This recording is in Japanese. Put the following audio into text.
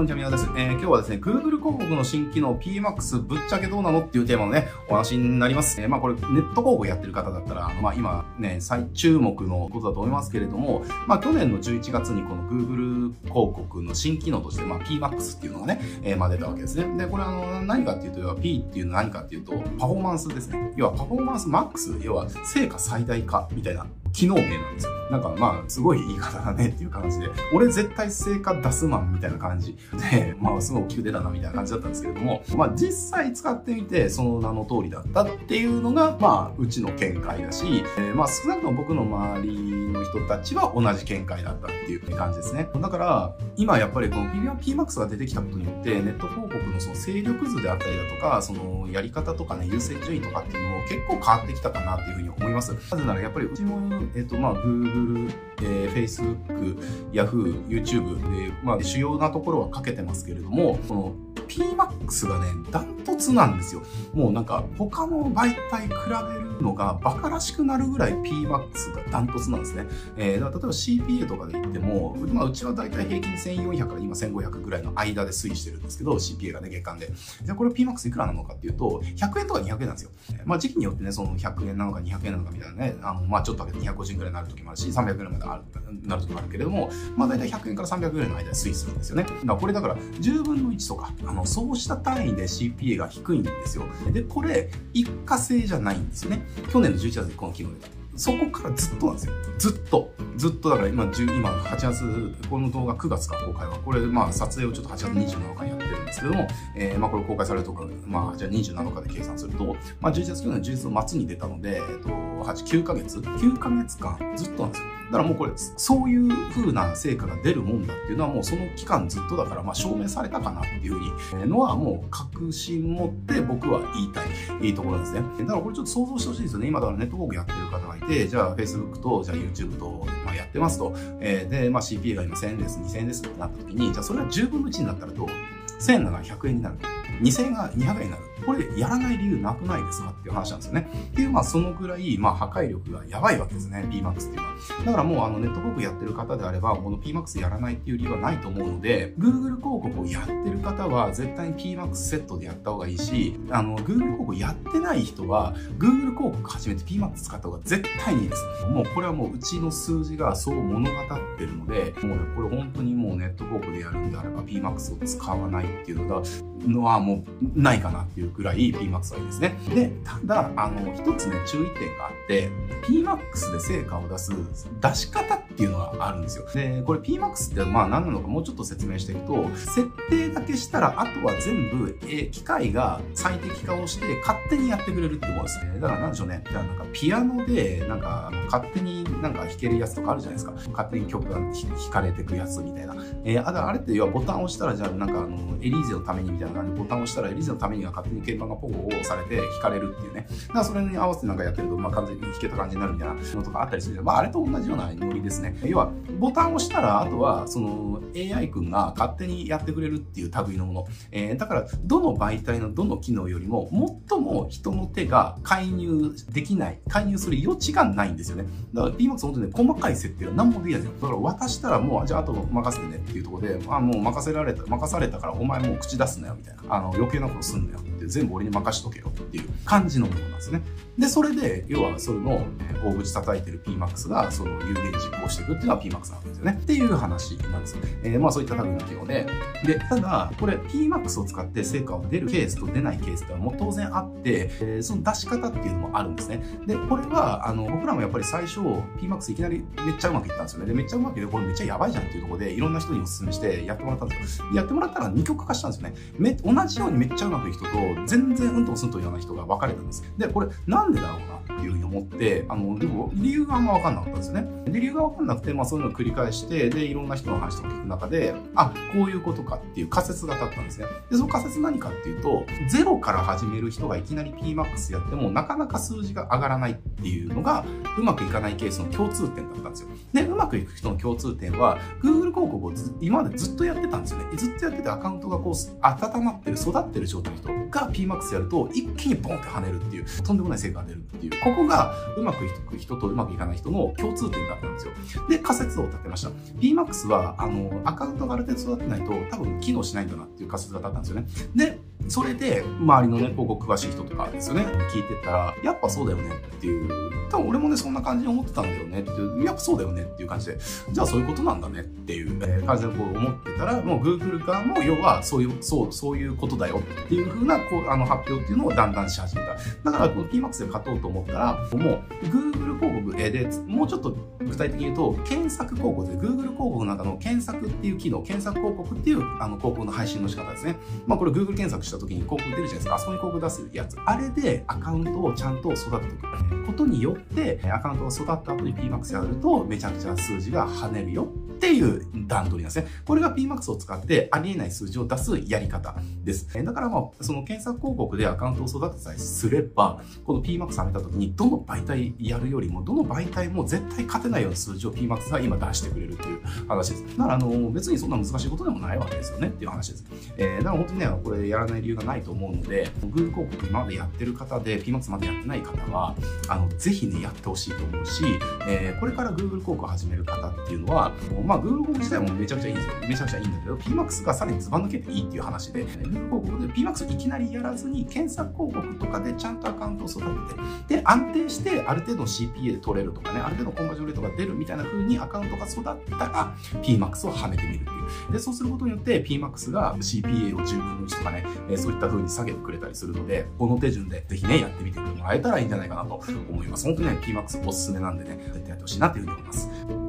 こんにちは、宮です。えー、今日はですね、Google 広告の新機能 PMAX ぶっちゃけどうなのっていうテーマのね、お話になります。えー、まあこれ、ネット広告やってる方だったら、あのまあ今ね、最注目のことだと思いますけれども、まあ去年の11月にこの Google 広告の新機能として、まあ PMAX っていうのがね、えー、まあ出たわけですね。で、これあの、何かっていうと、要は P っていうのは何かっていうと、パフォーマンスですね。要はパフォーマンス MAX、要は成果最大化みたいな機能名なんですよ。なんかまあ、すごい言い方だねっていう感じで、俺絶対成果出すマンみたいな感じで、まあ、すごい大きく出たなみたいな感じだったんですけれども、まあ、実際使ってみて、その名の通りだったっていうのが、まあ、うちの見解だし、えー、まあ、少なくとも僕の周りの人たちは同じ見解だったっていう感じですね。だから、今やっぱりこの PMAX が出てきたことによって、ネット広告のその勢力図であったりだとか、そのやり方とかね、優先順位とかっていうのも結構変わってきたかなっていうふうに思います。なぜならやっぱりうちも、えっ、と、まあ、Google、えー、Facebook、Yahoo、YouTube えー、まあ、主要なところはかけてますけれども、この PMAX がね、ダントツなんですよ。もうなんか他の媒体比べるのがバカらしくなるぐらい PMAX がダントツなんですね。えー、だから例えば CPA とかで言っても、まあうちはだいたい平均1400から今1500ぐらいの間で推移してるんですけど、CPA がね、月間で。じゃあこれ PMAX いくらなのかっていうと、100円とか200円なんですよ。まあ時期によってね、その100円なのか200円なのかみたいなね、あの、まあちょっと上げて250円ぐらいになる時もあるし、300円ぐらいまであるなる時もあるけれども、まあ大体100円から300円ぐらいの間で推移するんですよね。だからこれだから10分の1とか、あの、そうした単位で CPA が低いんですよ。で、これ、一過性じゃないんですよね。去年の11月にこの機能で。そこからずっとなんですよ。ずっと。ずっとだから今、今8月、この動画9月か公開は。これ、まあ撮影をちょっと8月27日にやってるんですけども、えー、まあこれ公開されるとか、まあじゃあ27日で計算すると、まあ11月去年の11月末に出たので、えっと、8、9ヶ月 ?9 ヶ月間ずっとなんですよ。だからもうこれ、そういう風な成果が出るもんだっていうのはもうその期間ずっとだから、まあ証明されたかなっていうふうに、えー、のはもう確信持って僕は言いたい、いいところですね。だからこれちょっと想像してほしいですよね。今だからネットワークやってる方がいて、じゃあ Facebook と、じゃあ YouTube と、まあ、やってますと。えー、で、まあ CPA が今1000円です、2000円ですってなった時に、じゃあそれは10分の1になったらどう？1000円なら100円になる。2000円が200円になる。これやらない理由なくないですかっていう話なんですよね。っていう、まあそのぐらい、まあ破壊力がやばいわけですね、PMAX っていうのは。だからもうあのネット広告やってる方であれば、この PMAX やらないっていう理由はないと思うので、Google 広告をやってる方は絶対に PMAX セットでやった方がいいし、あの、Google 広告やってない人は、Google 広告始めて PMAX 使った方が絶対にいいです。もうこれはもううちの数字がそう物語ってるので、もう、これ本当にもうネット広告でやるんであれば PMAX を使わないっていうのが、のはもうないかなっていうくらい PMAX はいいですね。で、ただ、あの、一つね、注意点があって、PMAX で成果を出す出し方っていうのがあるんですよ。で、これ PMAX ってまあ何なのかもうちょっと説明していくと、設定だけしたら、あとは全部、え機械が最適化をして勝手にやってくれるってものですね。だからなんでしょうね。じゃあなんかピアノで、なんか勝手になんか弾けるやつとかあるじゃないですか。勝手に曲が弾かれてくやつみたいな。えー、あれって要はボタンを押したら、じゃあなんかあの、エリーゼのためにみたいな感じでボタンを押したら、エリーゼのためには勝手に鍵盤がポコを押されて弾かれるっていうね。だからそれに合わせてなんかやってると、まあ完全に弾けた感じになるみたいなのとかあったりするまああれと同じようなノリですね。要は、ボタンを押したら、あとは、その AI 君が勝手にやってくれるっていう類のもの。えー、だから、どの媒体のどの機能よりも、最も人の手が介入できない、介入する余地がないんですよね。だから PMAX 本当にね、細かい設定は何もできないんですよ。だから渡したらもう、じゃああと任せてねっていうところで、まあもう任せられた、任されたからお前もう口出すなよみたいな。あの、余計なことすんなよ全部俺に任しとけよっていう感じのものなんですね。で、それで、要はそれの大口叩いてる PMAX がその有言実行していくっていうのは PMAX なわけですよね。っていう話なんですよ。えー、まあそういった類の機能で。で、ただ、これ PMAX を使って成果を出るケースと出ないケースってのはもう当然あって、えー、その出し方っていうのもあるんですね。で、これは、あの、僕らもやっぱり最初 PMAX いきなりめっちゃうまくいったんですよね。で、めっちゃうまくいって、これめっちゃやばいじゃんっていうところで、いろんな人にお勧めしてやってもらったんですよ。やってもらったら二極化したんですよね。め、同じようにめっちゃうまくいく人と、全然うんともすんと言わない人が分かれたんです。で、これなんでだろうなっていうふうに思って、あの、でも理由があんま分かんなかったんですよね。で、理由が分かんなくて、まあそういうのを繰り返して、で、いろんな人の話とか聞く中で、あ、こういうことかっていう仮説が立ったんですね。で、その仮説何かっていうと、ゼロから始める人がいきなり PMAX やっても、なかなか数字が上がらないっていうのが、うまくいかないケースの共通点だったんですよ。で、うまくいく人の共通点は、Google 広告を今までずっとやってたんですよね。ずっとやっててアカウントがこう、温まってる、育ってる状態の人がから PMAX やると一気にボンって跳ねるっていう、とんでもない成果が出るっていう、ここがうまくいく人とうまくいかない人の共通点だったんですよ。で、仮説を立てました。PMAX は、あの、アカウントがある程度育ってないと多分機能しないんだなっていう仮説が立ったんですよね。で、それで、周りのね、広告詳しい人とかですよね、聞いてたら、やっぱそうだよねっていう、多分俺もね、そんな感じに思ってたんだよねっていう、やっぱそうだよねっていう感じで、じゃあそういうことなんだねっていう、え感じでこう思ってたら、もう Google 側も要はそういう、そう、そういうことだよっていうふうな、こう、あの発表っていうのをだんだんし始めた。だから、この PMAX で勝とうと思ったら、もう Google 広告で、もうちょっと具体的に言うと、検索広告で Google 広告の中の検索っていう機能、検索広告っていうあの広告の配信の仕方ですね。まあこれ Google 検索した時に広告出るじゃないですか。あそこに広告出すやつ。あれでアカウントをちゃんと育てておくことによって、アカウントが育った後に PMAX やると、めちゃくちゃ数字が跳ねるよっていう段取りなんですね。これが PMAX を使ってありえない数字を出すやり方です。だからまあ、その検索広告でアカウントを育てさえすれば、この PMAX 上げた時に、どの媒体やるよりも、どの媒体も絶対勝てないような数字を PMAX が今出してくれるっていう話です。だからあの、別にそんな難しいことでもないわけですよねっていう話です。えー、だから本当にね、これやらない理由がないと思うので、Google 広告今までやってる方で PMAX までやってない方は、あの、ぜひね、やってほしいと思うし、えー、これから Google 広告を始める方っていうのは、まあ、Google 自体もめちゃくちゃいいんですよ。めちゃくちゃいいんだけど、PMAX がさらにズバ抜けていいっていう話で、Google 広告で PMAX いきなりやらずに、検索広告とかでちゃんとアカウントを育てて、で、安定してある程度の CPA で取れるとかね、ある程度のコンバージョンレートが出るみたいな風にアカウントが育ったら、PMAX をはめてみるっていう。で、そうすることによって PMAX が CPA を10分の1とかね、えそういった風に下げてくれたりするので、この手順でぜひね、やってみてもらえたらいいんじゃないかなと思います。本当にね、PMAX おすすめなんでね、絶対やってほしいなっていうふうに思います。